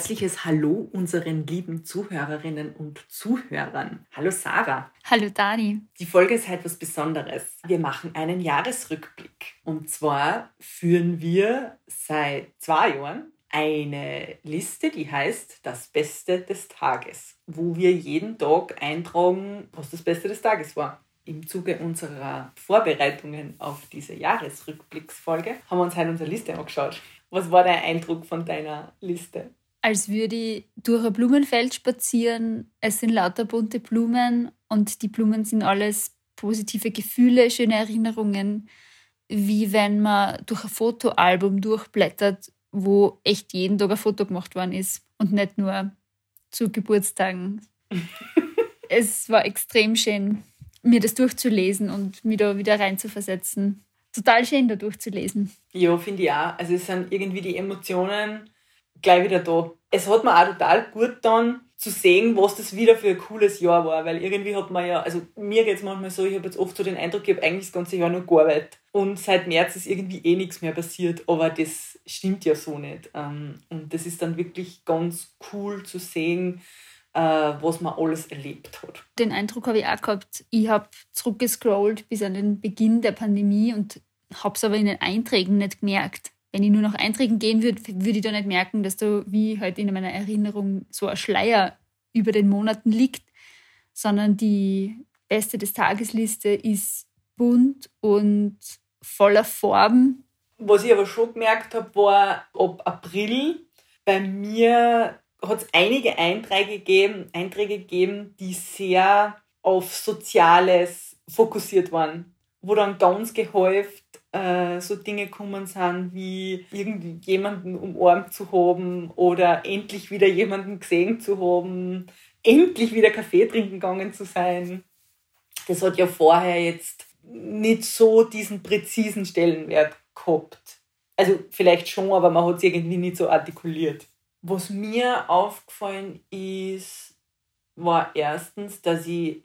herzliches Hallo unseren lieben Zuhörerinnen und Zuhörern. Hallo Sarah. Hallo Dani. Die Folge ist halt was Besonderes. Wir machen einen Jahresrückblick. Und zwar führen wir seit zwei Jahren eine Liste, die heißt Das Beste des Tages, wo wir jeden Tag eintragen, was das Beste des Tages war. Im Zuge unserer Vorbereitungen auf diese Jahresrückblicksfolge haben wir uns heute unsere Liste angeschaut. Was war dein Eindruck von deiner Liste? Als würde ich durch ein Blumenfeld spazieren. Es sind lauter bunte Blumen und die Blumen sind alles positive Gefühle, schöne Erinnerungen, wie wenn man durch ein Fotoalbum durchblättert, wo echt jeden Tag ein Foto gemacht worden ist und nicht nur zu Geburtstagen. es war extrem schön, mir das durchzulesen und mich da wieder reinzuversetzen. Total schön, da durchzulesen. Ja, finde ich auch. Also es sind irgendwie die Emotionen gleich wieder da. Es hat mir auch total gut dann zu sehen, was das wieder für ein cooles Jahr war, weil irgendwie hat man ja, also mir geht es manchmal so, ich habe jetzt oft so den Eindruck, ich habe eigentlich das ganze Jahr nur gearbeitet und seit März ist irgendwie eh nichts mehr passiert, aber das stimmt ja so nicht. Ähm, und das ist dann wirklich ganz cool zu sehen, äh, was man alles erlebt hat. Den Eindruck habe ich auch gehabt. Ich habe zurückgescrollt bis an den Beginn der Pandemie und habe es aber in den Einträgen nicht gemerkt. Wenn ich nur nach Einträgen gehen würde, würde ich da nicht merken, dass da wie halt in meiner Erinnerung so ein Schleier über den Monaten liegt, sondern die Beste des Tagesliste ist bunt und voller Farben. Was ich aber schon gemerkt habe, war ab April bei mir hat es einige Einträge gegeben, Einträge gegeben, die sehr auf Soziales fokussiert waren, wo dann ganz gehäuft äh, so Dinge gekommen sind, wie irgendjemanden umarmt zu haben oder endlich wieder jemanden gesehen zu haben, endlich wieder Kaffee trinken gegangen zu sein. Das hat ja vorher jetzt nicht so diesen präzisen Stellenwert gehabt. Also vielleicht schon, aber man hat es irgendwie nicht so artikuliert. Was mir aufgefallen ist, war erstens, dass ich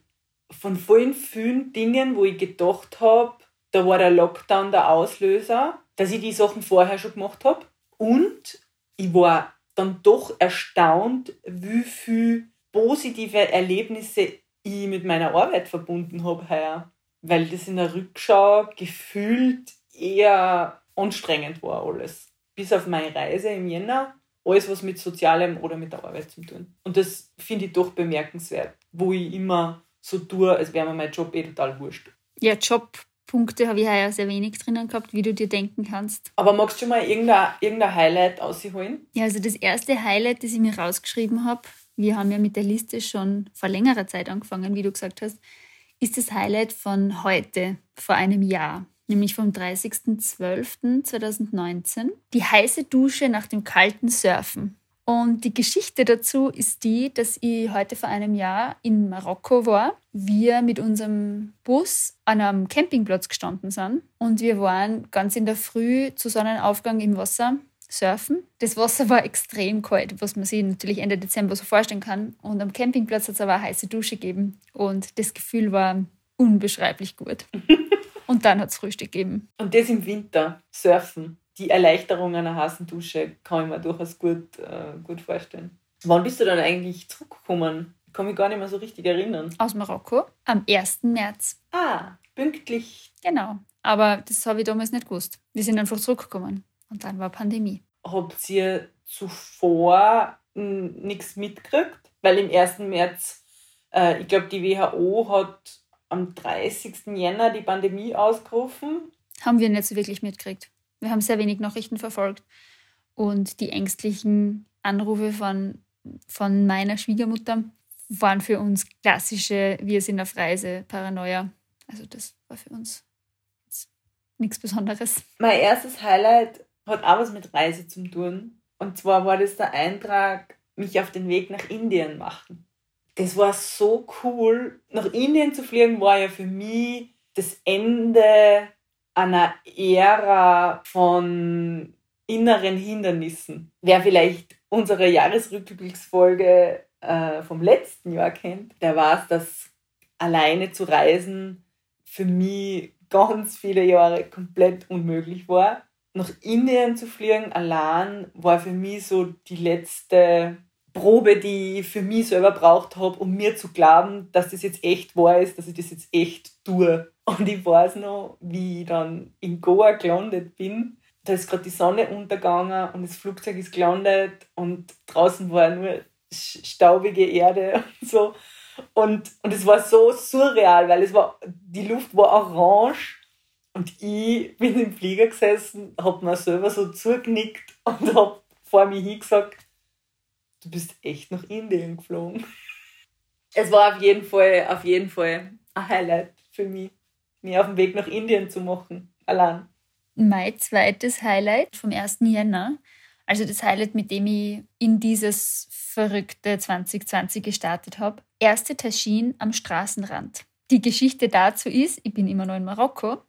von vielen, vielen Dingen, wo ich gedacht habe, da war der Lockdown der Auslöser, dass ich die Sachen vorher schon gemacht habe. Und ich war dann doch erstaunt, wie viele positive Erlebnisse ich mit meiner Arbeit verbunden habe heuer. Weil das in der Rückschau gefühlt eher anstrengend war alles. Bis auf meine Reise im Jänner alles, was mit Sozialem oder mit der Arbeit zu tun. Und das finde ich doch bemerkenswert, wo ich immer so tue, als wäre mir mein Job eh total wurscht. Ja, Jobpunkte habe ich ja sehr wenig drinnen gehabt, wie du dir denken kannst. Aber magst du mal irgendein, irgendein Highlight ausholen? Ja, also das erste Highlight, das ich mir rausgeschrieben habe, wir haben ja mit der Liste schon vor längerer Zeit angefangen, wie du gesagt hast, ist das Highlight von heute, vor einem Jahr nämlich vom 30.12.2019, die heiße Dusche nach dem kalten Surfen. Und die Geschichte dazu ist die, dass ich heute vor einem Jahr in Marokko war. Wir mit unserem Bus an einem Campingplatz gestanden sind und wir waren ganz in der Früh zu Sonnenaufgang im Wasser surfen. Das Wasser war extrem kalt, was man sich natürlich Ende Dezember so vorstellen kann. Und am Campingplatz hat es aber eine heiße Dusche gegeben und das Gefühl war unbeschreiblich gut. Und dann hat es Frühstück gegeben. Und das im Winter, surfen. Die Erleichterung einer heißen Dusche kann ich mir durchaus gut, äh, gut vorstellen. Wann bist du dann eigentlich zurückgekommen? Ich kann mich gar nicht mehr so richtig erinnern. Aus Marokko am 1. März. Ah, pünktlich. Genau. Aber das habe ich damals nicht gewusst. Wir sind einfach zurückgekommen. Und dann war Pandemie. Habt ihr zuvor nichts mitgekriegt? Weil im 1. März, äh, ich glaube, die WHO hat am 30. Jänner die Pandemie ausgerufen. Haben wir nicht so wirklich mitgekriegt. Wir haben sehr wenig Nachrichten verfolgt. Und die ängstlichen Anrufe von, von meiner Schwiegermutter waren für uns klassische Wir sind auf Reise, Paranoia. Also das war für uns nichts Besonderes. Mein erstes Highlight hat auch was mit Reise zu tun. Und zwar war das der Eintrag, mich auf den Weg nach Indien machen das war so cool. Nach Indien zu fliegen war ja für mich das Ende einer Ära von inneren Hindernissen. Wer vielleicht unsere Jahresrückblicksfolge äh, vom letzten Jahr kennt, der weiß, dass alleine zu reisen für mich ganz viele Jahre komplett unmöglich war. nach Indien zu fliegen, allein, war für mich so die letzte Probe, die ich für mich selber braucht habe, um mir zu glauben, dass das jetzt echt wahr ist, dass ich das jetzt echt tue. Und ich weiß noch, wie ich dann in Goa gelandet bin. Da ist gerade die Sonne untergegangen und das Flugzeug ist gelandet und draußen war nur staubige Erde und so. Und, und es war so surreal, weil es war, die Luft war orange und ich bin im Flieger gesessen, hab mir selber so zugenickt und hab vor mir hingesagt, du bist echt nach Indien geflogen. Es war auf jeden Fall, auf jeden Fall ein Highlight für mich, mich auf den Weg nach Indien zu machen, allein. Mein zweites Highlight vom 1. Jänner, also das Highlight, mit dem ich in dieses verrückte 2020 gestartet habe. Erste Taschin am Straßenrand. Die Geschichte dazu ist, ich bin immer noch in Marokko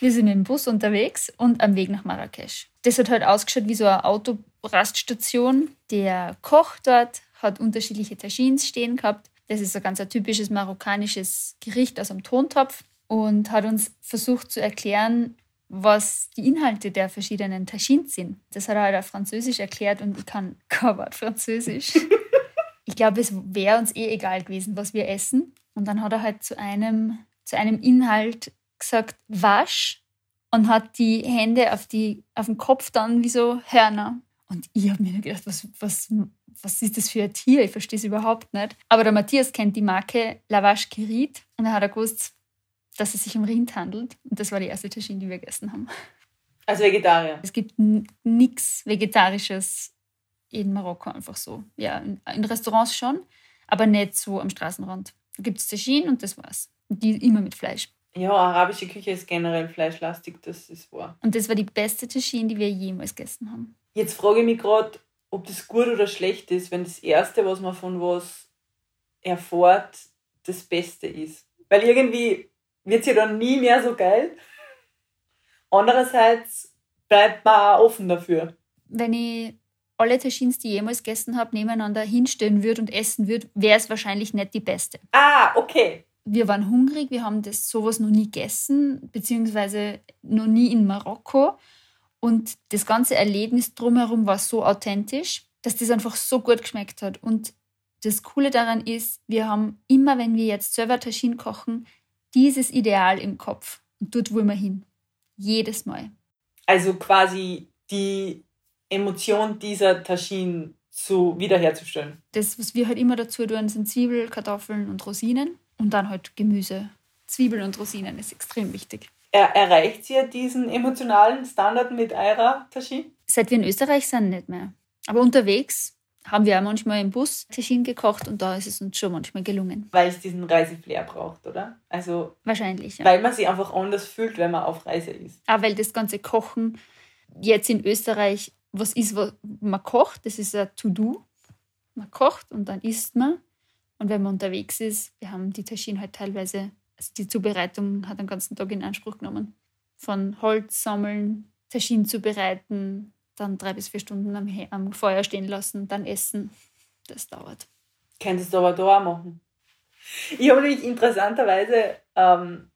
wir sind dem Bus unterwegs und am Weg nach Marrakesch. Das hat halt ausgeschaut wie so eine Autoraststation. Der Koch dort hat unterschiedliche Tagines stehen gehabt. Das ist ein ganz typisches marokkanisches Gericht aus einem Tontopf und hat uns versucht zu erklären, was die Inhalte der verschiedenen Tagines sind. Das hat er halt auf Französisch erklärt und ich kann kein Wort Französisch. ich glaube, es wäre uns eh egal gewesen, was wir essen. Und dann hat er halt zu einem, zu einem Inhalt gesagt, wasch und hat die Hände auf, die, auf den Kopf dann wie so Hörner. Und ich habe mir gedacht, was, was, was ist das für ein Tier? Ich verstehe es überhaupt nicht. Aber der Matthias kennt die Marke Lavache Kerit und er hat gewusst, dass es sich um Rind handelt. Und das war die erste Taschine, die wir gegessen haben. Als Vegetarier? Es gibt nichts Vegetarisches in Marokko einfach so. Ja, in, Restaurants schon, aber nicht so am Straßenrand. Da gibt es Taschinen und das war's. Die immer mit Fleisch. Ja, arabische Küche ist generell fleischlastig, das ist wahr. Und das war die beste Tagine, die wir jemals gegessen haben. Jetzt frage ich mich gerade, ob das gut oder schlecht ist, wenn das Erste, was man von was erfährt, das Beste ist. Weil irgendwie wird es ja dann nie mehr so geil. Andererseits bleibt man auch offen dafür. Wenn ich alle Tagines, die ich jemals gegessen habe, nebeneinander hinstellen würde und essen würde, wäre es wahrscheinlich nicht die beste. Ah, okay wir waren hungrig, wir haben das sowas noch nie gegessen, beziehungsweise noch nie in Marokko. Und das ganze Erlebnis drumherum war so authentisch, dass das einfach so gut geschmeckt hat. Und das Coole daran ist, wir haben immer, wenn wir jetzt selber Taschin kochen, dieses Ideal im Kopf. Und dort wollen wir hin. Jedes Mal. Also quasi die Emotion dieser Taschin zu wiederherzustellen. Das, was wir halt immer dazu tun, sind Zwiebel, Kartoffeln und Rosinen. Und dann halt Gemüse. Zwiebeln und Rosinen ist extrem wichtig. Er, erreicht ihr diesen emotionalen Standard mit eurer Taschine? Seit wir in Österreich sind, nicht mehr. Aber unterwegs haben wir auch manchmal im Bus Taschine gekocht und da ist es uns schon manchmal gelungen. Weil es diesen Reiseflair braucht, oder? Also Wahrscheinlich, ja. Weil man sich einfach anders fühlt, wenn man auf Reise ist. Auch weil das ganze Kochen jetzt in Österreich was ist, was man kocht, das ist ein To-Do. Man kocht und dann isst man. Und wenn man unterwegs ist, wir haben die Taschinen halt teilweise, also die Zubereitung hat den ganzen Tag in Anspruch genommen. Von Holz sammeln, Taschinen zubereiten, dann drei bis vier Stunden am, am Feuer stehen lassen, dann essen. Das dauert. Könntest du aber da auch machen. Ich habe nämlich interessanterweise ähm,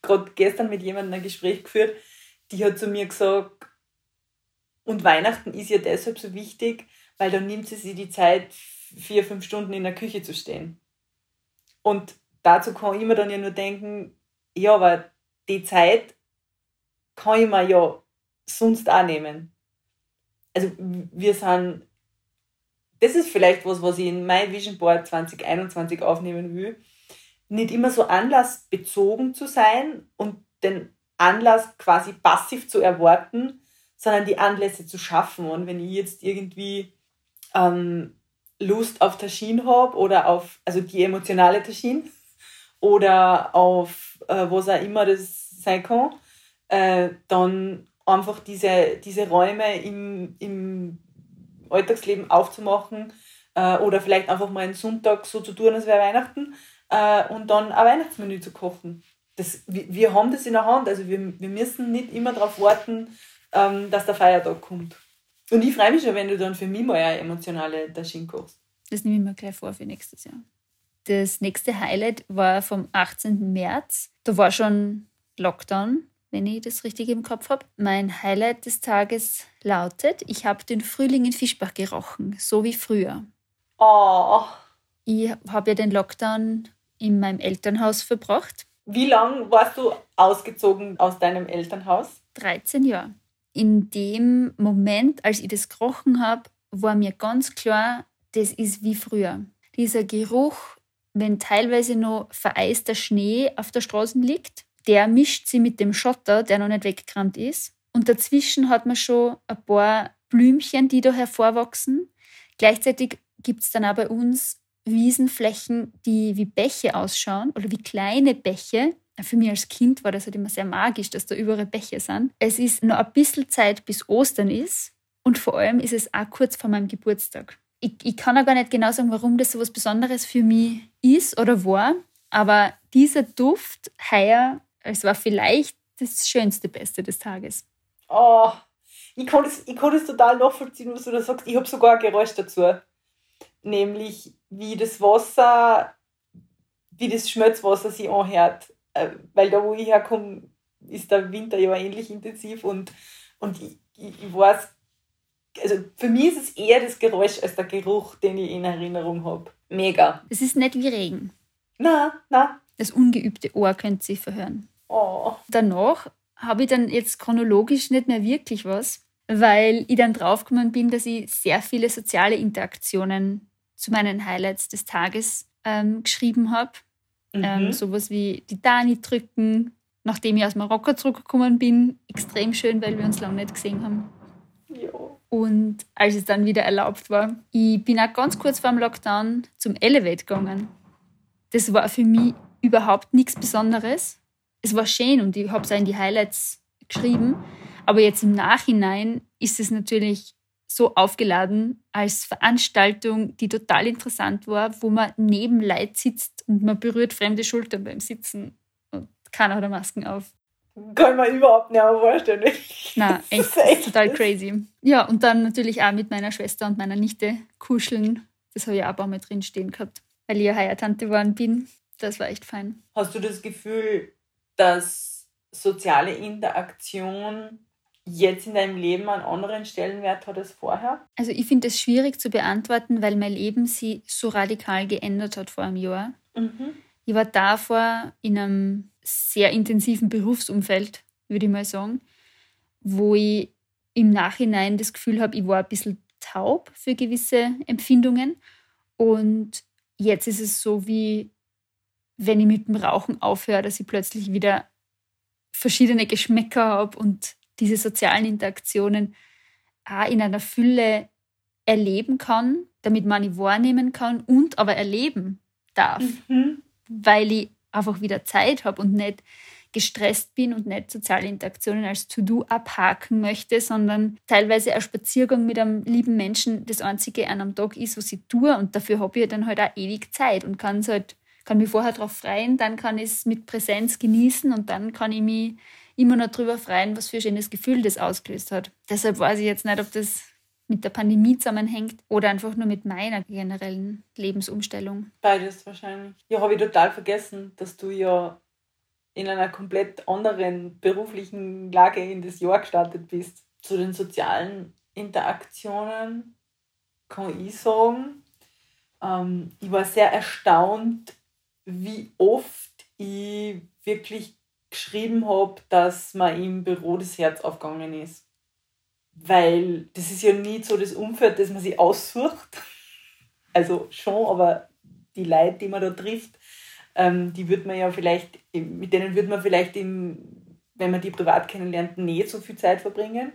gerade gestern mit jemandem ein Gespräch geführt, die hat zu mir gesagt, und Weihnachten ist ja deshalb so wichtig, weil dann nimmt sie sich die Zeit vier, fünf Stunden in der Küche zu stehen. Und dazu kann ich mir dann ja nur denken, ja, aber die Zeit kann ich mir ja sonst auch nehmen. Also wir sind, das ist vielleicht was, was ich in mein Vision Board 2021 aufnehmen will, nicht immer so anlassbezogen zu sein und den Anlass quasi passiv zu erwarten, sondern die Anlässe zu schaffen. Und wenn ich jetzt irgendwie ähm, Lust auf Taschin habe oder auf, also die emotionale Taschin oder auf äh, was auch immer das sein kann, äh, dann einfach diese, diese Räume im, im Alltagsleben aufzumachen äh, oder vielleicht einfach mal einen Sonntag so zu tun, als wäre Weihnachten äh, und dann ein Weihnachtsmenü zu kochen. Das, wir, wir haben das in der Hand, also wir, wir müssen nicht immer darauf warten, ähm, dass der Feiertag kommt. Und ich freue mich schon, wenn du dann für mich mal eine emotionale Taschine kochst. Das nehme ich mir gleich vor für nächstes Jahr. Das nächste Highlight war vom 18. März. Da war schon Lockdown. Wenn ich das richtig im Kopf habe. Mein Highlight des Tages lautet, ich habe den Frühling in Fischbach gerochen, so wie früher. Oh. Ich habe ja den Lockdown in meinem Elternhaus verbracht. Wie lange warst du ausgezogen aus deinem Elternhaus? 13 Jahre. In dem Moment, als ich das gerochen habe, war mir ganz klar, das ist wie früher. Dieser Geruch, wenn teilweise noch vereister Schnee auf der Straße liegt, der mischt sie mit dem Schotter, der noch nicht weggekramt ist. Und dazwischen hat man schon ein paar Blümchen, die da hervorwachsen. Gleichzeitig gibt es dann auch bei uns Wiesenflächen, die wie Bäche ausschauen oder wie kleine Bäche. Für mich als Kind war das halt immer sehr magisch, dass da überall Bäche sind. Es ist noch ein bisschen Zeit, bis Ostern ist. Und vor allem ist es auch kurz vor meinem Geburtstag. Ich, ich kann auch gar nicht genau sagen, warum das so was Besonderes für mich ist oder war. Aber dieser Duft heuer es war vielleicht das schönste Beste des Tages. Oh, ich kann das, ich kann das total nachvollziehen, was du da sagst. Ich habe sogar ein Geräusch dazu. Nämlich, wie das Wasser, wie das Schmelzwasser sich anhört. Äh, weil da, wo ich herkomme, ist der Winter ja ähnlich intensiv und, und ich, ich, ich weiß, also für mich ist es eher das Geräusch als der Geruch, den ich in Erinnerung habe. Mega. Es ist nicht wie Regen. Na, na. Das ungeübte Ohr könnte sich verhören. Oh. Danach habe ich dann jetzt chronologisch nicht mehr wirklich was, weil ich dann draufgekommen bin, dass ich sehr viele soziale Interaktionen zu meinen Highlights des Tages ähm, geschrieben habe. Mhm. Ähm, sowas wie die Dani drücken, nachdem ich aus Marokko zurückgekommen bin. Extrem schön, weil wir uns lange nicht gesehen haben. Ja. Und als es dann wieder erlaubt war, ich bin auch ganz kurz vor dem Lockdown zum Elevate gegangen. Das war für mich überhaupt nichts Besonderes es war schön und ich habe es auch in die Highlights geschrieben. Aber jetzt im Nachhinein ist es natürlich so aufgeladen als Veranstaltung, die total interessant war, wo man neben Leid sitzt und man berührt fremde Schultern beim Sitzen und keiner hat Masken auf. Kann man überhaupt nicht vorstellen. Nein, echt, echt total crazy. Ja, und dann natürlich auch mit meiner Schwester und meiner Nichte kuscheln. Das habe ich auch ein paar Mal drin stehen gehabt, weil ich ja Heiertante geworden bin. Das war echt fein. Hast du das Gefühl, dass soziale Interaktion jetzt in deinem Leben einen anderen Stellenwert hat als vorher? Also ich finde es schwierig zu beantworten, weil mein Leben sich so radikal geändert hat vor einem Jahr. Mhm. Ich war davor in einem sehr intensiven Berufsumfeld, würde ich mal sagen, wo ich im Nachhinein das Gefühl habe, ich war ein bisschen taub für gewisse Empfindungen. Und jetzt ist es so wie wenn ich mit dem Rauchen aufhöre, dass ich plötzlich wieder verschiedene Geschmäcker habe und diese sozialen Interaktionen auch in einer Fülle erleben kann, damit man die wahrnehmen kann und aber erleben darf, mhm. weil ich einfach wieder Zeit habe und nicht gestresst bin und nicht soziale Interaktionen als To-Do abhaken möchte, sondern teilweise ein Spaziergang mit einem lieben Menschen das einzige an einem Tag ist, was ich tue und dafür habe ich dann halt auch ewig Zeit und kann es halt kann mich vorher darauf freuen, dann kann ich es mit Präsenz genießen und dann kann ich mich immer noch darüber freuen, was für ein schönes Gefühl das ausgelöst hat. Deshalb weiß ich jetzt nicht, ob das mit der Pandemie zusammenhängt oder einfach nur mit meiner generellen Lebensumstellung. Beides wahrscheinlich. Ja, habe ich total vergessen, dass du ja in einer komplett anderen beruflichen Lage in das Jahr gestartet bist. Zu den sozialen Interaktionen kann ich sagen, ähm, ich war sehr erstaunt, wie oft ich wirklich geschrieben habe, dass mir im Büro das Herz aufgegangen ist. Weil das ist ja nie so das Umfeld, das man sich aussucht. Also schon, aber die Leute, die man da trifft, ähm, die wird man ja vielleicht, mit denen wird man vielleicht, in, wenn man die privat kennenlernt, nicht so viel Zeit verbringen.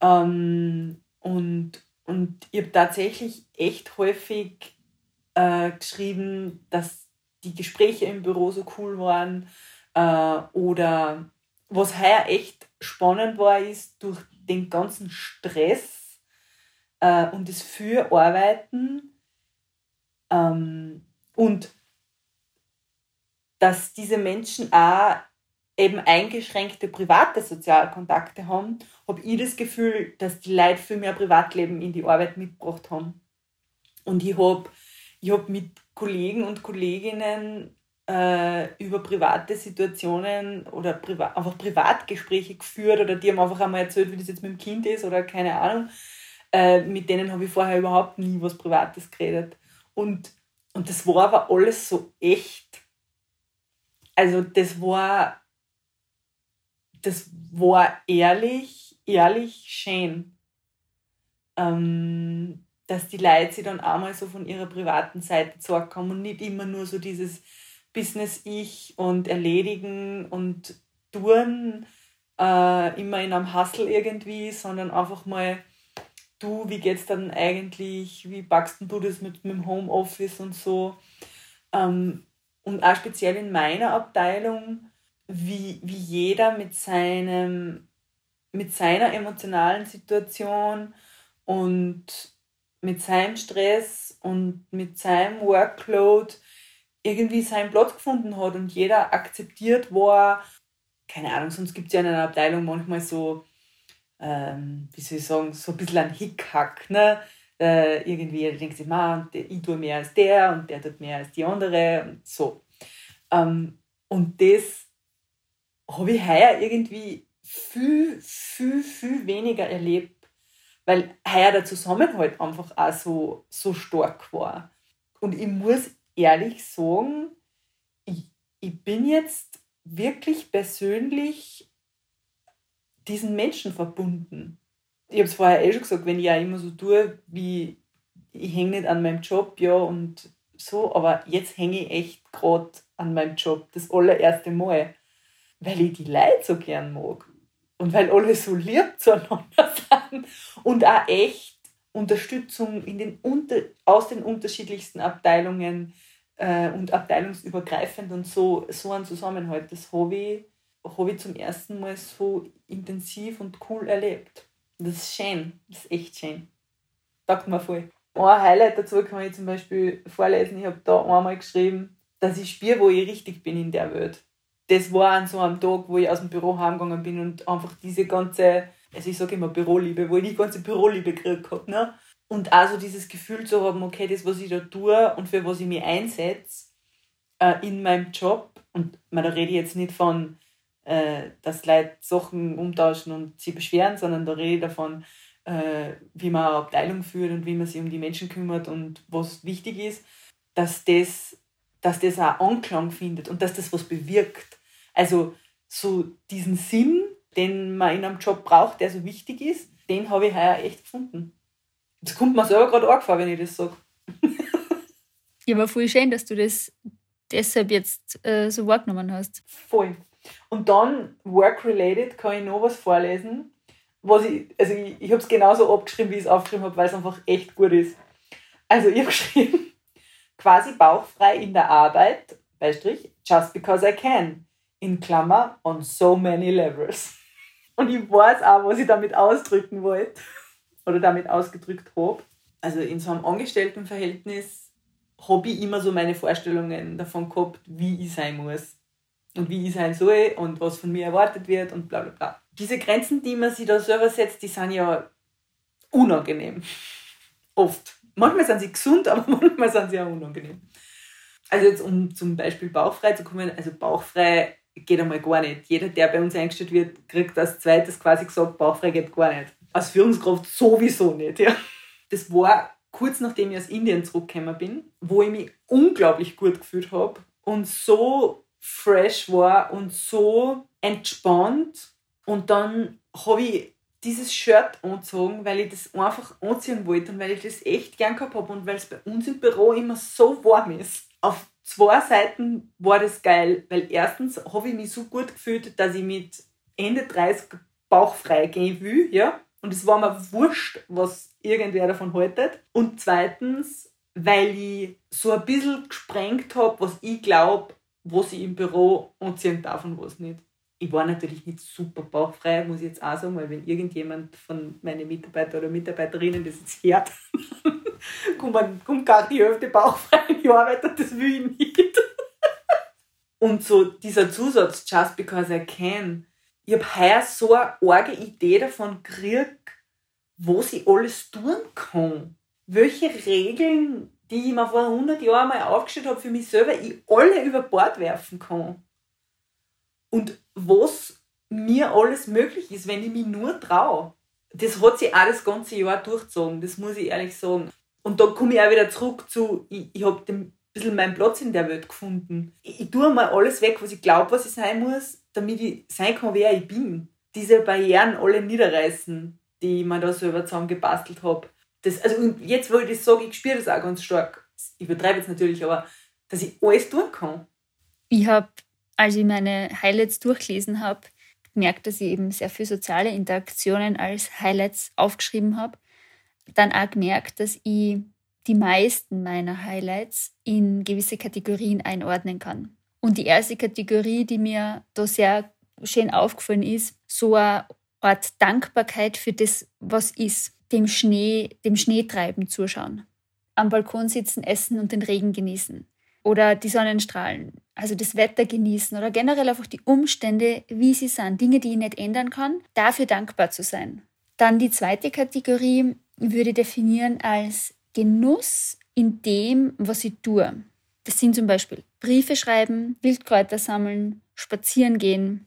Ähm, und, und ich habe tatsächlich echt häufig äh, geschrieben, dass die Gespräche im Büro so cool waren. Äh, oder was heuer echt spannend war, ist durch den ganzen Stress äh, und das Fürarbeiten ähm, und dass diese Menschen auch eben eingeschränkte private Sozialkontakte haben, habe ich das Gefühl, dass die Leute viel mehr Privatleben in die Arbeit mitgebracht haben. Und ich habe ich hab mit Kollegen und Kolleginnen äh, über private Situationen oder priva einfach Privatgespräche geführt oder die haben einfach einmal erzählt, wie das jetzt mit dem Kind ist oder keine Ahnung. Äh, mit denen habe ich vorher überhaupt nie was Privates geredet. Und, und das war aber alles so echt. Also das war, das war ehrlich, ehrlich schön. Ähm, dass die Leute sich dann einmal so von ihrer privaten Seite zurückkommen und nicht immer nur so dieses Business-Ich und Erledigen und Tun äh, immer in einem Hustle irgendwie, sondern einfach mal, du, wie geht's dann eigentlich, wie backst du das mit, mit dem Homeoffice und so. Ähm, und auch speziell in meiner Abteilung, wie, wie jeder mit seinem mit seiner emotionalen Situation und mit seinem Stress und mit seinem Workload irgendwie seinen Platz gefunden hat und jeder akzeptiert war. Keine Ahnung, sonst gibt es ja in einer Abteilung manchmal so, ähm, wie soll ich sagen, so ein bisschen ein Hickhack. Ne? Äh, irgendwie denkt sich, ich tue mehr als der und der tut mehr als die andere und so. Ähm, und das habe ich heuer irgendwie viel, viel, viel weniger erlebt weil heuer der Zusammenhalt einfach auch so, so stark war. Und ich muss ehrlich sagen, ich, ich bin jetzt wirklich persönlich diesen Menschen verbunden. Ich habe es vorher eh schon gesagt, wenn ich ja immer so tue, wie ich hänge nicht an meinem Job, ja, und so, aber jetzt hänge ich echt gerade an meinem Job, das allererste Mal, weil ich die Leute so gern mag und weil alle so lieb zueinander sind und auch echt Unterstützung in den unter, aus den unterschiedlichsten Abteilungen äh, und abteilungsübergreifend und so, so ein Zusammenhalt, das habe ich, hab ich zum ersten Mal so intensiv und cool erlebt. Das ist schön, das ist echt schön. Taugt mir voll. Ein Highlight dazu kann ich zum Beispiel vorlesen. Ich habe da einmal geschrieben, dass ich spüre, wo ich richtig bin in der Welt das war an so einem Tag, wo ich aus dem Büro heimgegangen bin und einfach diese ganze, also ich sage immer Büroliebe, wo ich die ganze Büroliebe gekriegt habe. Ne? Und auch so dieses Gefühl zu haben, okay, das, was ich da tue und für was ich mich einsetze äh, in meinem Job, und man, da rede ich jetzt nicht von, äh, dass Leute Sachen umtauschen und sie beschweren, sondern da rede ich davon, äh, wie man eine Abteilung führt und wie man sich um die Menschen kümmert und was wichtig ist, dass das, dass das auch Anklang findet und dass das was bewirkt. Also so diesen Sinn, den man in einem Job braucht, der so wichtig ist, den habe ich heuer echt gefunden. Jetzt kommt mir selber gerade angefangen, wenn ich das sage. ja, aber voll schön, dass du das deshalb jetzt äh, so wahrgenommen hast. Voll. Und dann, work-related, kann ich noch was vorlesen. Was ich, also ich, ich habe es genauso abgeschrieben, wie ich es aufgeschrieben habe, weil es einfach echt gut ist. Also ich habe geschrieben, quasi bauchfrei in der Arbeit, Beistrich, just because I can in Klammer on so many levels. Und ich weiß auch, was ich damit ausdrücken wollte oder damit ausgedrückt habe. Also in so einem Angestelltenverhältnis habe ich immer so meine Vorstellungen davon gehabt, wie ich sein muss und wie ich sein soll und was von mir erwartet wird und bla bla bla. Diese Grenzen, die man sich da selber setzt, die sind ja unangenehm. Oft. Manchmal sind sie gesund, aber manchmal sind sie auch unangenehm. Also jetzt um zum Beispiel bauchfrei zu kommen, also bauchfrei geht einmal gar nicht. Jeder, der bei uns eingestellt wird, kriegt als zweites quasi gesagt, bauchfrei geht gar nicht. Als Führungskraft sowieso nicht. Ja. Das war kurz nachdem ich aus Indien zurückgekommen bin, wo ich mich unglaublich gut gefühlt habe und so fresh war und so entspannt. Und dann habe ich dieses Shirt angezogen, weil ich das einfach anziehen wollte und weil ich das echt gern gehabt habe und weil es bei uns im Büro immer so warm ist. Auf zwei Seiten war das geil, weil erstens habe ich mich so gut gefühlt, dass ich mit Ende 30 bauchfrei gehen will, ja. Und es war mir wurscht, was irgendwer davon haltet. Und zweitens, weil ich so ein bisschen gesprengt habe, was ich glaube, was ich im Büro anziehen darf und was nicht. Ich war natürlich nicht super bauchfrei, muss ich jetzt auch sagen, weil wenn irgendjemand von meinen Mitarbeiter oder Mitarbeiterinnen das jetzt hört, kommt, man, kommt gar die Hälfte bauchfrei in die Arbeit das will ich nicht. und so dieser Zusatz, just because I can, ich habe heuer so eine arge Idee davon gekriegt, was ich alles tun kann. Welche Regeln die ich mir vor 100 Jahren mal aufgestellt habe für mich selber, ich alle über Bord werfen kann. Und was mir alles möglich ist, wenn ich mich nur traue. Das hat sich auch das ganze Jahr durchgezogen, das muss ich ehrlich sagen. Und da komme ich auch wieder zurück zu, ich, ich habe ein bisschen meinen Platz in der Welt gefunden. Ich, ich tue mal alles weg, was ich glaube, was ich sein muss, damit ich sein kann, wer ich bin. Diese Barrieren alle niederreißen, die ich mir da selber zusammengebastelt habe. Also und jetzt, wo ich das sage, ich spüre das auch ganz stark. Ich übertreibe jetzt natürlich, aber dass ich alles tun kann. Ich habe, als ich meine Highlights durchgelesen habe, gemerkt, dass ich eben sehr viele soziale Interaktionen als Highlights aufgeschrieben habe. Dann auch gemerkt, dass ich die meisten meiner Highlights in gewisse Kategorien einordnen kann. Und die erste Kategorie, die mir da sehr schön aufgefallen ist, so eine Art Dankbarkeit für das, was ist dem Schnee, dem Schneetreiben zuschauen. Am Balkon sitzen, essen und den Regen genießen. Oder die Sonnenstrahlen. Also das Wetter genießen oder generell einfach die Umstände, wie sie sind. Dinge, die ich nicht ändern kann. Dafür dankbar zu sein. Dann die zweite Kategorie würde ich definieren als Genuss in dem, was ich tue. Das sind zum Beispiel Briefe schreiben, Wildkräuter sammeln, spazieren gehen,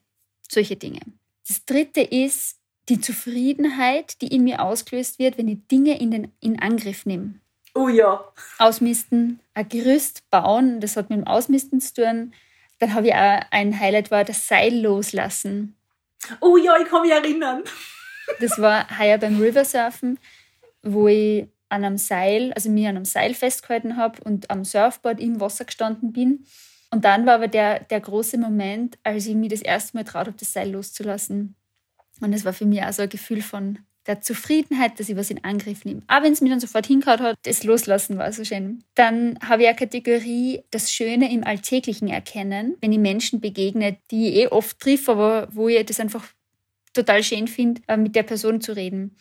solche Dinge. Das dritte ist die Zufriedenheit, die in mir ausgelöst wird, wenn ich Dinge in, den, in Angriff nehme. Oh ja. Ausmisten, ein Gerüst bauen, das hat mit dem Ausmisten zu tun. Dann habe ich auch ein Highlight war das Seil loslassen. Oh ja, ich kann mich erinnern. Das war heuer beim Riversurfen, wo ich an einem Seil, also mir an einem Seil festgehalten habe und am Surfboard im Wasser gestanden bin. Und dann war aber der, der große Moment, als ich mir das erste Mal traut habe, das Seil loszulassen. Und es war für mich auch so ein Gefühl von der Zufriedenheit, dass ich was in Angriff nehme. Aber wenn es mir dann sofort hingehauen hat, das Loslassen war so schön. Dann habe ich eine Kategorie, das Schöne im Alltäglichen erkennen. Wenn ich Menschen begegne, die ich eh oft trifft, aber wo ich das einfach total schön finde, äh, mit der Person zu reden.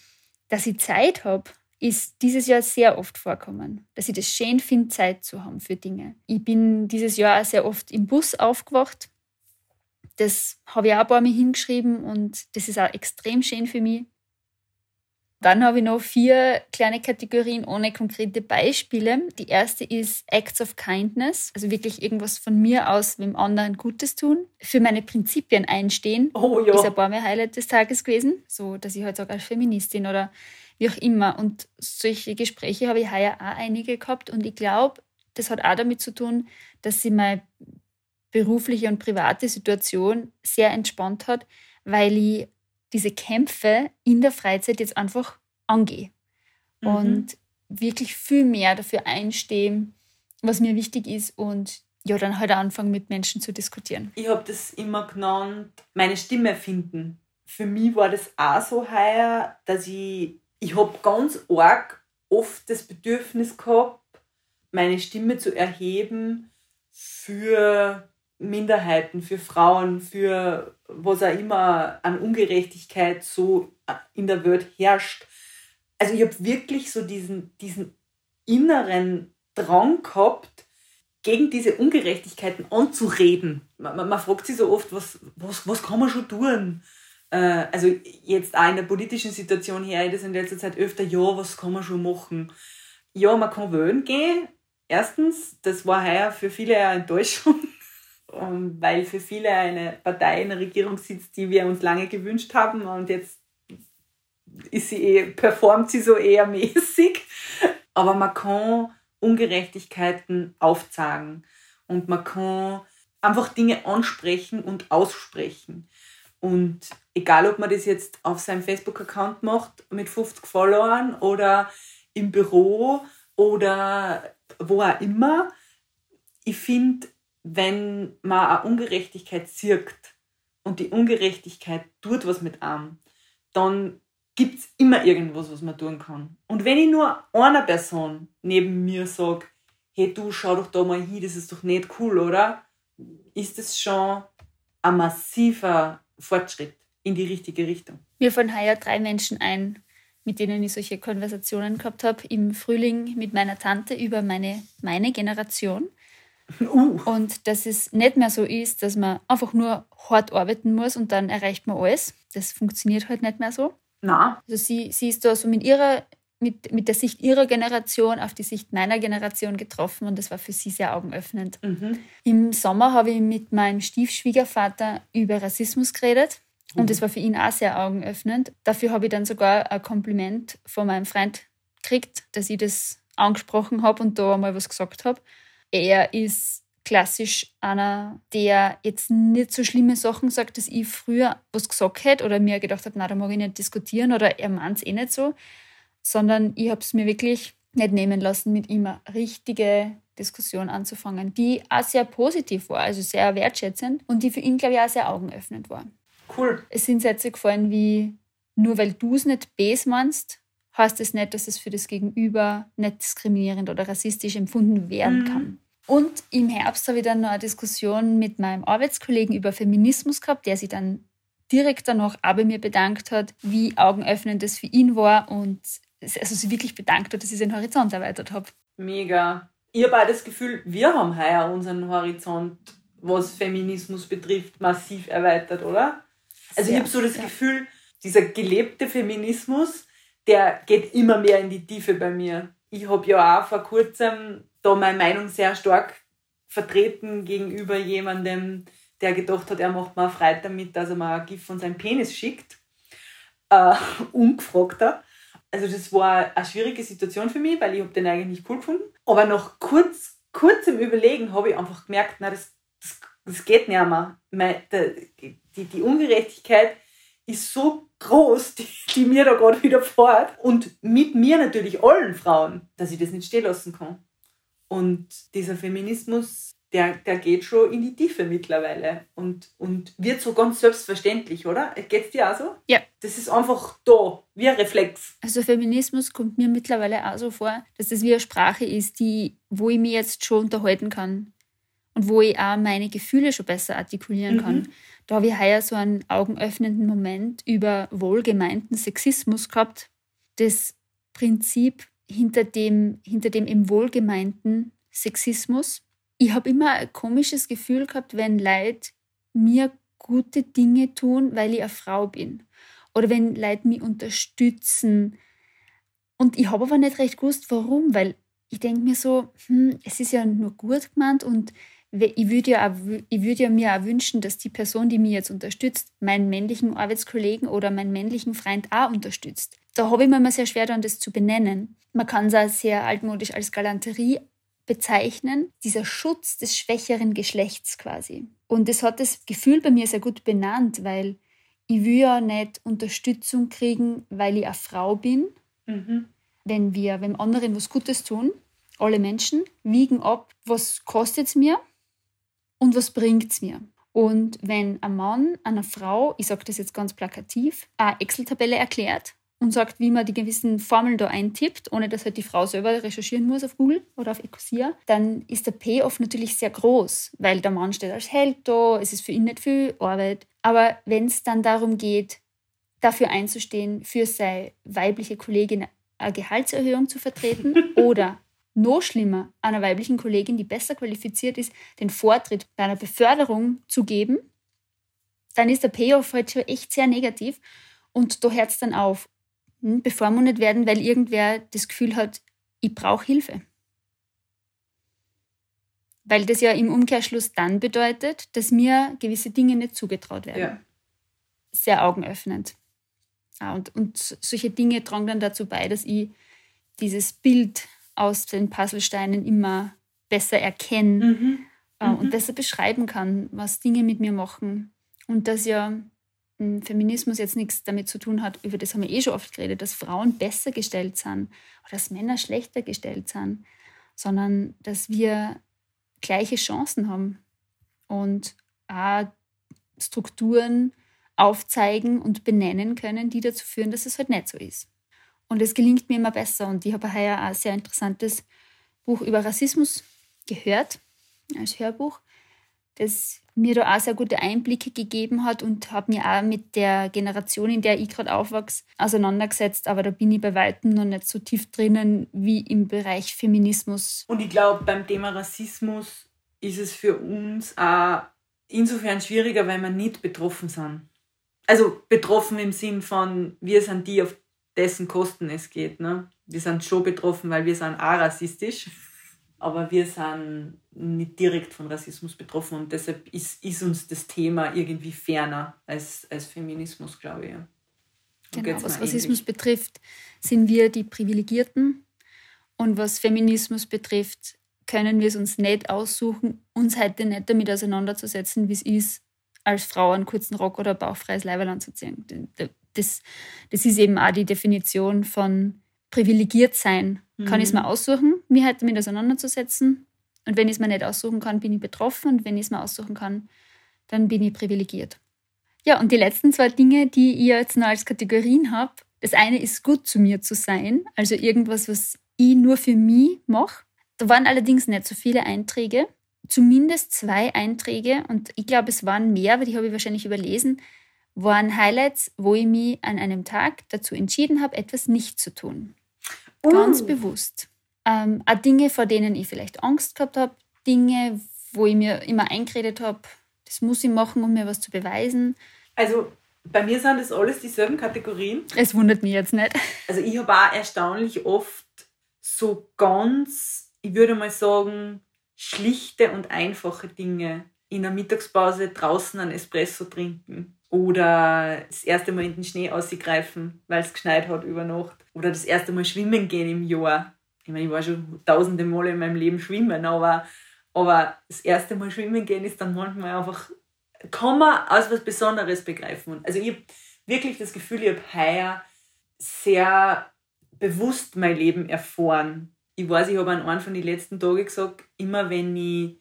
Dass ich Zeit habe, ist dieses Jahr sehr oft vorkommen. Dass ich das schön finde, Zeit zu haben für Dinge. Ich bin dieses Jahr auch sehr oft im Bus aufgewacht das habe ich auch ein paar Mal hingeschrieben und das ist auch extrem schön für mich. Dann habe ich noch vier kleine Kategorien ohne konkrete Beispiele. Die erste ist Acts of Kindness, also wirklich irgendwas von mir aus mit dem anderen Gutes tun. Für meine Prinzipien einstehen, oh, ja. ist ein paar Mal Highlight des Tages gewesen. So, dass ich halt sage, als Feministin oder wie auch immer. Und solche Gespräche habe ich heuer auch einige gehabt. Und ich glaube, das hat auch damit zu tun, dass sie mein berufliche und private Situation sehr entspannt hat, weil ich diese Kämpfe in der Freizeit jetzt einfach angehe mhm. und wirklich viel mehr dafür einstehe, was mir wichtig ist und ja, dann halt anfangen mit Menschen zu diskutieren. Ich habe das immer genannt, meine Stimme finden. Für mich war das auch so heuer, dass ich, ich habe ganz arg oft das Bedürfnis gehabt, meine Stimme zu erheben für Minderheiten, für Frauen, für was auch immer an Ungerechtigkeit so in der Welt herrscht. Also ich habe wirklich so diesen, diesen inneren Drang gehabt, gegen diese Ungerechtigkeiten anzureden. Man, man, man fragt sich so oft, was, was, was kann man schon tun? Äh, also jetzt auch in der politischen Situation her, das in letzter Zeit öfter, ja, was kann man schon machen? Ja, man kann wählen gehen. Erstens, das war heuer für viele eine Enttäuschung weil für viele eine Partei in der Regierung sitzt, die wir uns lange gewünscht haben und jetzt ist sie eh, performt sie so eher mäßig. Aber kann Ungerechtigkeiten aufzeigen und kann einfach Dinge ansprechen und aussprechen. Und egal, ob man das jetzt auf seinem Facebook-Account macht mit 50 Followern oder im Büro oder wo auch immer, ich finde, wenn man eine Ungerechtigkeit sieht und die Ungerechtigkeit tut was mit einem, dann gibt es immer irgendwas, was man tun kann. Und wenn ich nur einer Person neben mir sage, hey du, schau doch da mal hin, das ist doch nicht cool, oder? Ist es schon ein massiver Fortschritt in die richtige Richtung. Mir fallen heuer drei Menschen ein, mit denen ich solche Konversationen gehabt habe. Im Frühling mit meiner Tante über meine, meine Generation. Uh. Und dass es nicht mehr so ist, dass man einfach nur hart arbeiten muss und dann erreicht man alles. Das funktioniert halt nicht mehr so. Na. Also sie, sie ist da so mit ihrer mit, mit der Sicht ihrer Generation auf die Sicht meiner Generation getroffen und das war für sie sehr augenöffnend. Mhm. Im Sommer habe ich mit meinem Stiefschwiegervater über Rassismus geredet und das war für ihn auch sehr augenöffnend. Dafür habe ich dann sogar ein Kompliment von meinem Freund gekriegt, dass ich das angesprochen habe und da mal was gesagt habe. Er ist klassisch einer, der jetzt nicht so schlimme Sachen sagt, dass ich früher was gesagt hätte oder mir gedacht habe, na, da mag ich nicht diskutieren oder er meint es eh nicht so, sondern ich habe es mir wirklich nicht nehmen lassen, mit ihm eine richtige Diskussion anzufangen, die auch sehr positiv war, also sehr wertschätzend und die für ihn, glaube ich, auch sehr augenöffnend war. Cool. Es sind Sätze gefallen wie, nur weil du es nicht bes meinst, heißt es nicht, dass es für das Gegenüber nicht diskriminierend oder rassistisch empfunden werden mhm. kann. Und im Herbst habe ich dann noch eine Diskussion mit meinem Arbeitskollegen über Feminismus gehabt, der sich dann direkt danach auch bei mir bedankt hat, wie augenöffnend das für ihn war und also sich wirklich bedankt hat, dass ich seinen Horizont erweitert habe. Mega. Ich habe auch das Gefühl, wir haben heuer unseren Horizont, was Feminismus betrifft, massiv erweitert, oder? Also Sehr, ich habe so das ja. Gefühl, dieser gelebte Feminismus, der geht immer mehr in die Tiefe bei mir. Ich habe ja auch vor kurzem da meine Meinung sehr stark vertreten gegenüber jemandem, der gedacht hat, er macht mal frei damit, dass er mal ein Gift von seinem Penis schickt. Äh, ungefragter. Also das war eine schwierige Situation für mich, weil ich habe den eigentlich nicht cool gefunden. Aber nach kurz, kurzem Überlegen habe ich einfach gemerkt, na, das, das, das geht nicht mehr. Meine, die, die, Ungerechtigkeit ist so groß, die, die mir da gerade wieder fährt. Und mit mir natürlich allen Frauen, dass ich das nicht stehen lassen kann. Und dieser Feminismus, der, der geht schon in die Tiefe mittlerweile und, und wird so ganz selbstverständlich, oder? Geht es dir auch so? Ja. Das ist einfach da, wie ein Reflex. Also Feminismus kommt mir mittlerweile auch so vor, dass das wie eine Sprache ist, die, wo ich mich jetzt schon unterhalten kann und wo ich auch meine Gefühle schon besser artikulieren kann. Mhm. Da habe ich heuer so einen augenöffnenden Moment über wohlgemeinten Sexismus gehabt. Das Prinzip hinter dem, hinter dem im wohlgemeinten Sexismus. Ich habe immer ein komisches Gefühl gehabt, wenn Leute mir gute Dinge tun, weil ich eine Frau bin. Oder wenn Leute mich unterstützen. Und ich habe aber nicht recht gewusst, warum, weil ich denke mir so, hm, es ist ja nur gut gemeint und ich würde ja, würd ja mir auch wünschen, dass die Person, die mich jetzt unterstützt, meinen männlichen Arbeitskollegen oder meinen männlichen Freund auch unterstützt. Da habe ich mir immer sehr schwer daran, das zu benennen. Man kann es auch sehr altmodisch als Galanterie bezeichnen, dieser Schutz des schwächeren Geschlechts quasi. Und das hat das Gefühl bei mir sehr gut benannt, weil ich will ja nicht Unterstützung kriegen, weil ich eine Frau bin. Mhm. Wenn wir wenn anderen was Gutes tun, alle Menschen wiegen ab, was kostet es mir und was bringt es mir. Und wenn ein Mann einer Frau, ich sage das jetzt ganz plakativ, eine Excel-Tabelle erklärt und sagt, wie man die gewissen Formeln da eintippt, ohne dass halt die Frau selber recherchieren muss auf Google oder auf Ecosia, dann ist der Payoff natürlich sehr groß, weil der Mann steht als Held da, es ist für ihn nicht viel Arbeit. Aber wenn es dann darum geht, dafür einzustehen, für seine weibliche Kollegin eine Gehaltserhöhung zu vertreten oder noch schlimmer, einer weiblichen Kollegin, die besser qualifiziert ist, den Vortritt bei einer Beförderung zu geben, dann ist der Payoff halt schon echt sehr negativ und da hört es dann auf. Hm, bevormundet werden, weil irgendwer das Gefühl hat, ich brauche Hilfe. Weil das ja im Umkehrschluss dann bedeutet, dass mir gewisse Dinge nicht zugetraut werden. Ja. Sehr augenöffnend. Ah, und, und solche Dinge tragen dann dazu bei, dass ich dieses Bild aus den Puzzlesteinen immer besser erkenne mhm. Äh, mhm. und besser beschreiben kann, was Dinge mit mir machen. Und dass ja Feminismus jetzt nichts damit zu tun hat, über das haben wir eh schon oft geredet, dass Frauen besser gestellt sind oder dass Männer schlechter gestellt sind, sondern dass wir gleiche Chancen haben und auch Strukturen aufzeigen und benennen können, die dazu führen, dass es halt nicht so ist. Und es gelingt mir immer besser. Und ich habe heuer ein sehr interessantes Buch über Rassismus gehört, als Hörbuch, das mir da auch sehr gute Einblicke gegeben hat und habe mir auch mit der Generation, in der ich gerade aufwachse, auseinandergesetzt. Aber da bin ich bei weitem noch nicht so tief drinnen wie im Bereich Feminismus. Und ich glaube, beim Thema Rassismus ist es für uns auch insofern schwieriger, weil wir nicht betroffen sind. Also betroffen im Sinn von, wir sind die, auf dessen Kosten es geht. Ne? Wir sind schon betroffen, weil wir sind auch rassistisch, aber wir sind nicht direkt von Rassismus betroffen und deshalb ist, ist uns das Thema irgendwie ferner als, als Feminismus, glaube ich. Genau, was Rassismus ähnlich. betrifft, sind wir die Privilegierten und was Feminismus betrifft, können wir es uns nicht aussuchen, uns heute nicht damit auseinanderzusetzen, wie es ist, als Frau einen kurzen Rock oder bauchfreies Leiberl anzuziehen. Das, das ist eben auch die Definition von privilegiert sein. Mhm. Kann ich es mir aussuchen, mich heute damit auseinanderzusetzen? Und wenn ich es mir nicht aussuchen kann, bin ich betroffen. Und wenn ich es mir aussuchen kann, dann bin ich privilegiert. Ja, und die letzten zwei Dinge, die ihr jetzt noch als Kategorien habt, das eine ist gut zu mir zu sein, also irgendwas, was ich nur für mich mache. Da waren allerdings nicht so viele Einträge, zumindest zwei Einträge und ich glaube, es waren mehr, weil die habe ich wahrscheinlich überlesen, waren Highlights, wo ich mich an einem Tag dazu entschieden habe, etwas nicht zu tun. Ganz bewusst. Ähm, auch Dinge, vor denen ich vielleicht Angst gehabt habe, Dinge, wo ich mir immer eingeredet habe, das muss ich machen, um mir was zu beweisen. Also bei mir sind das alles dieselben Kategorien. Es wundert mich jetzt nicht. Also ich habe auch erstaunlich oft so ganz, ich würde mal sagen, schlichte und einfache Dinge. In der Mittagspause draußen einen Espresso trinken. Oder das erste Mal in den Schnee ausgreifen, weil es geschneit hat über Nacht. Oder das erste Mal schwimmen gehen im Jahr. Ich meine, ich war schon tausende Male in meinem Leben schwimmen, aber, aber das erste Mal schwimmen gehen ist dann manchmal einfach, kann man als was Besonderes begreifen. Also ich habe wirklich das Gefühl, ich habe heuer sehr bewusst mein Leben erfahren. Ich weiß, ich habe an einem von den letzten Tagen gesagt, immer wenn ich,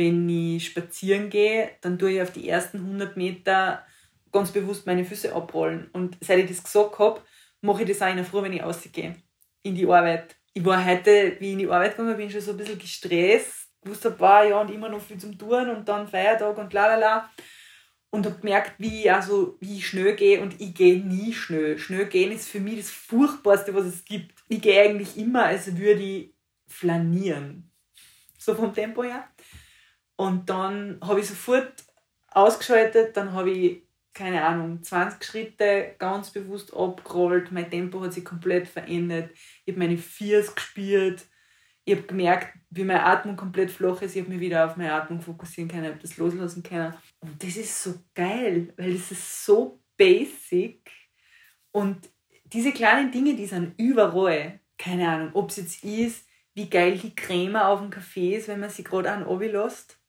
wenn ich spazieren gehe, dann tue ich auf die ersten 100 Meter ganz bewusst meine Füße abrollen. Und seit ich das gesagt habe, mache ich das auch in der Früh, wenn ich rausgehe, in die Arbeit. Ich war heute, wie ich in die Arbeit gegangen bin, schon so ein bisschen gestresst, wusste ein paar ja und immer noch viel zum Tun und dann Feiertag und la la la und habe gemerkt, wie ich, also, wie ich schnell gehe und ich gehe nie schnell. Schnell gehen ist für mich das Furchtbarste, was es gibt. Ich gehe eigentlich immer, als würde ich flanieren. So vom Tempo her. Und dann habe ich sofort ausgeschaltet, dann habe ich, keine Ahnung, 20 Schritte ganz bewusst abgerollt, mein Tempo hat sich komplett verändert, ich habe meine Viers gespürt, ich habe gemerkt, wie meine Atmung komplett flach ist, ich habe mich wieder auf meine Atmung fokussieren können, ich habe das loslassen können. Und das ist so geil, weil es ist so basic und diese kleinen Dinge, die sind überall. Keine Ahnung, ob es jetzt ist, wie geil die Creme auf dem Kaffee ist, wenn man sie gerade an lässt.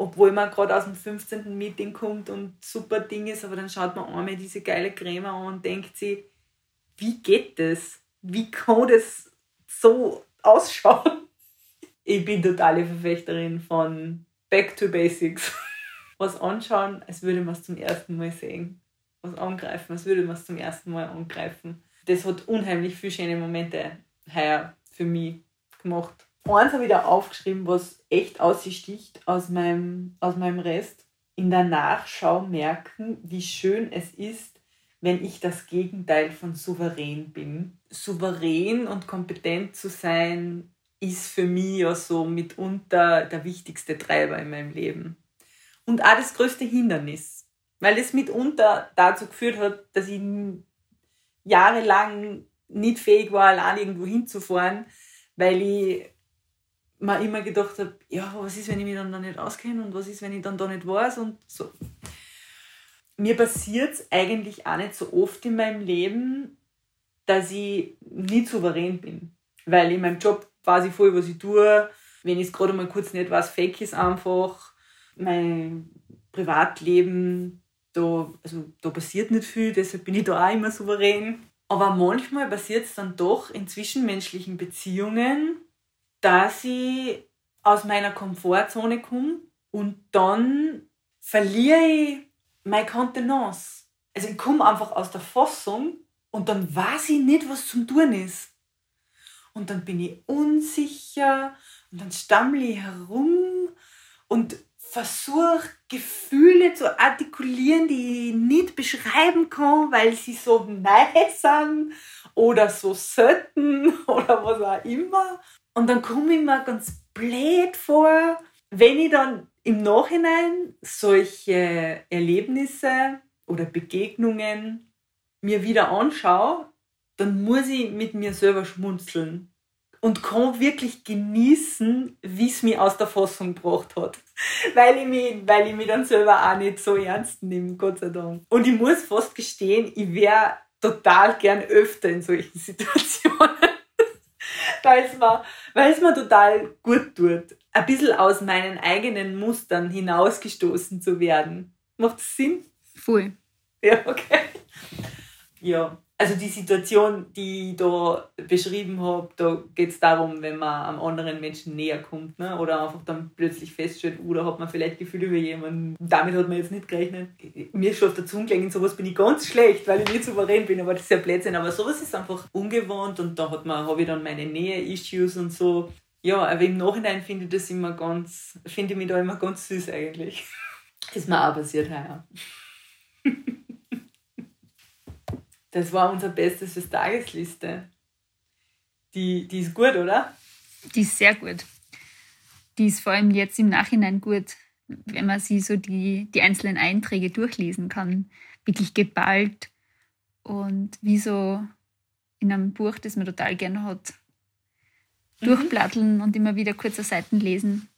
Obwohl man gerade aus dem 15. Meeting kommt und super Ding ist, aber dann schaut man einmal diese geile Creme an und denkt sich, wie geht das? Wie kann das so ausschauen? Ich bin totale Verfechterin von Back to Basics was anschauen, als würde man es zum ersten Mal sehen. Was angreifen, als würde man es zum ersten Mal angreifen. Das hat unheimlich viele schöne Momente heuer für mich gemacht. Eins habe ich da aufgeschrieben, was echt aussticht aus meinem, aus meinem Rest. In der Nachschau merken, wie schön es ist, wenn ich das Gegenteil von souverän bin. Souverän und kompetent zu sein, ist für mich ja so mitunter der wichtigste Treiber in meinem Leben und auch das größte Hindernis, weil es mitunter dazu geführt hat, dass ich jahrelang nicht fähig war, allein irgendwo hinzufahren, weil ich mir immer gedacht habe, ja, was ist, wenn ich mich dann da nicht auskenne und was ist, wenn ich dann da nicht weiß und so. Mir passiert es eigentlich auch nicht so oft in meinem Leben, dass ich nicht souverän bin, weil in meinem Job weiß ich voll, was ich tue. Wenn ich es gerade mal kurz nicht weiß, fake ist einfach mein Privatleben, da, also, da passiert nicht viel, deshalb bin ich da auch immer souverän. Aber manchmal passiert es dann doch in zwischenmenschlichen Beziehungen, dass ich aus meiner Komfortzone komme und dann verliere ich meine Kontenance. Also ich komme einfach aus der Fassung und dann weiß ich nicht, was zum tun ist. Und dann bin ich unsicher und dann stammle ich herum und versuche, Gefühle zu artikulieren, die ich nicht beschreiben kann, weil sie so neu sind oder so selten oder was auch immer. Und dann komme ich mir ganz blöd vor, wenn ich dann im Nachhinein solche Erlebnisse oder Begegnungen mir wieder anschaue dann muss ich mit mir selber schmunzeln und kann wirklich genießen, wie es mich aus der Fassung gebracht hat. Weil ich, mich, weil ich mich dann selber auch nicht so ernst nehme, Gott sei Dank. Und ich muss fast gestehen, ich wäre total gern öfter in solchen Situationen. weil es mir, weil es mir total gut tut, ein bisschen aus meinen eigenen Mustern hinausgestoßen zu werden. Macht das Sinn? Voll. Ja, okay. Ja, also die Situation, die ich da beschrieben habe, da geht es darum, wenn man einem anderen Menschen näher kommt ne? oder einfach dann plötzlich feststellt, oder hat man vielleicht Gefühle über jemanden, damit hat man jetzt nicht gerechnet. Mir schon auf der Zunge gelegen, sowas bin ich ganz schlecht, weil ich nicht souverän bin, aber das ist ja Blödsinn. Aber sowas ist einfach ungewohnt und da hat man, habe ich dann meine Nähe-Issues und so. Ja, aber im Nachhinein finde ich das immer ganz, finde ich mich da immer ganz süß eigentlich. ist mir auch passiert heuer. Das war unser Bestes fürs Tagesliste. Die, die ist gut, oder? Die ist sehr gut. Die ist vor allem jetzt im Nachhinein gut, wenn man sie so die, die einzelnen Einträge durchlesen kann. Wirklich geballt und wie so in einem Buch, das man total gerne hat. Mhm. Durchplatteln und immer wieder kurze Seiten lesen.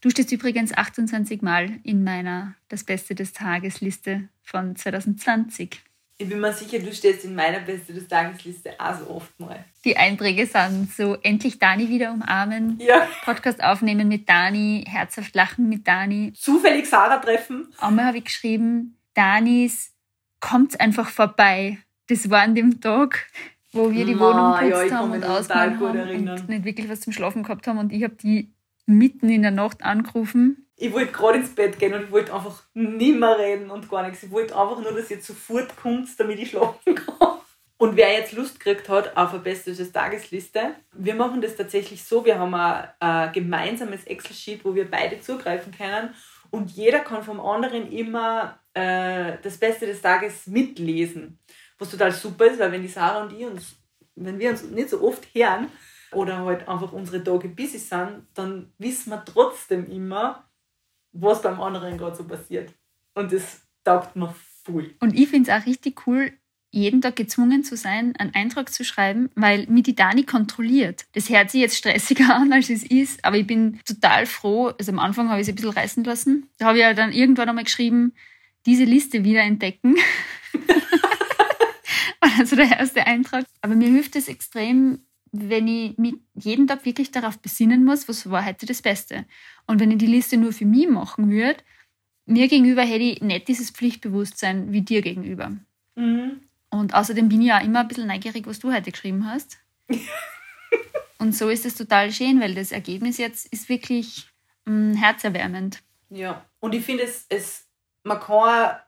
Du stehst übrigens 28 Mal in meiner Das Beste des Tages Liste von 2020. Ich bin mir sicher, du stehst in meiner Beste des Tagesliste auch so oft mal. Die Einträge sind so endlich Dani wieder umarmen, ja. Podcast aufnehmen mit Dani, herzhaft lachen mit Dani. Zufällig Sarah treffen. Einmal habe ich geschrieben, Danis kommt einfach vorbei. Das war an dem Tag, wo wir die Wohnung putzt ja, haben und ausgeräumt haben erinnern. und nicht wirklich was zum Schlafen gehabt haben. Und ich habe die mitten in der Nacht angerufen ich wollte gerade ins Bett gehen und ich wollte einfach nimmer reden und gar nichts. Ich wollte einfach nur, dass ihr sofort kommt, damit ich schlafen kann. Und wer jetzt Lust gekriegt hat auf eine beste Tagesliste, wir machen das tatsächlich so, wir haben ein, ein gemeinsames Excel-Sheet, wo wir beide zugreifen können und jeder kann vom anderen immer äh, das Beste des Tages mitlesen. Was total super ist, weil wenn die Sarah und ich uns, wenn wir uns nicht so oft hören oder halt einfach unsere Tage busy sind, dann wissen wir trotzdem immer, was beim anderen gerade so passiert. Und das taugt mir voll. Und ich finde es auch richtig cool, jeden Tag gezwungen zu sein, einen Eintrag zu schreiben, weil mich die Dani kontrolliert. Das hört sich jetzt stressiger an, als es ist, aber ich bin total froh. Also am Anfang habe ich es ein bisschen reißen lassen. Da habe ich ja dann irgendwann einmal geschrieben, diese Liste wieder entdecken. also der erste Eintrag. Aber mir hilft es extrem, wenn ich mich jeden Tag wirklich darauf besinnen muss, was war heute das Beste. Und wenn ich die Liste nur für mich machen würde, mir gegenüber hätte ich nicht dieses Pflichtbewusstsein wie dir gegenüber. Mhm. Und außerdem bin ich ja immer ein bisschen neugierig, was du heute geschrieben hast. Und so ist es total schön, weil das Ergebnis jetzt ist wirklich mh, mm, herzerwärmend. Ja, und ich finde, es, es, man kann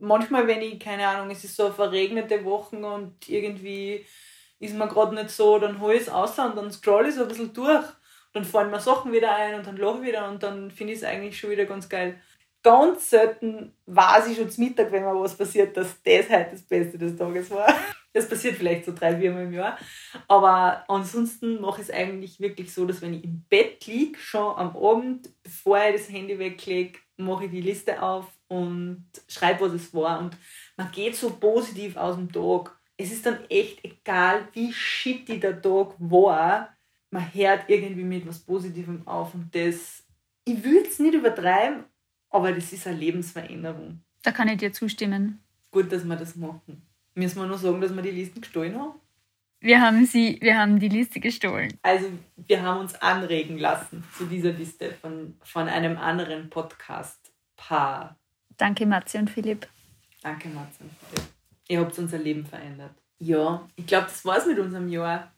manchmal, wenn ich, keine Ahnung, es ist so verregnete Wochen und irgendwie ist mir gerade nicht so, dann hole ich es aus und dann scroll ich so ein bisschen durch. Dann fallen mir Sachen wieder ein und dann lache ich wieder und dann finde ich es eigentlich schon wieder ganz geil. Ganz selten weiß ich schon zum Mittag, wenn mir was passiert, dass das heute das Beste des Tages war. Das passiert vielleicht so drei, vier Mal im Jahr. Aber ansonsten mache ich es eigentlich wirklich so, dass wenn ich im Bett liege, schon am Abend, bevor ich das Handy weglege, mache ich die Liste auf und schreibe, was es war. Und man geht so positiv aus dem Tag es ist dann echt egal, wie shitty der Tag war, man hört irgendwie mit was Positivem auf und das, ich will es nicht übertreiben, aber das ist eine Lebensveränderung. Da kann ich dir zustimmen. Gut, dass wir das machen. Müssen wir nur sagen, dass wir die Listen gestohlen haben? Wir haben sie, wir haben die Liste gestohlen. Also wir haben uns anregen lassen zu dieser Liste von, von einem anderen Podcast-Paar. Danke Matze und Philipp. Danke Matze und Philipp. Ihr habt unser Leben verändert. Ja, ich glaube, das war's mit unserem Jahr.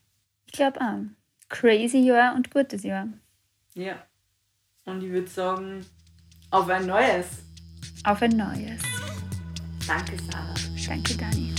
Ich glaube auch. Crazy Jahr und gutes Jahr. Ja. Und ich würde sagen, auf ein neues. Auf ein neues. Danke, Sarah. Danke, Dani.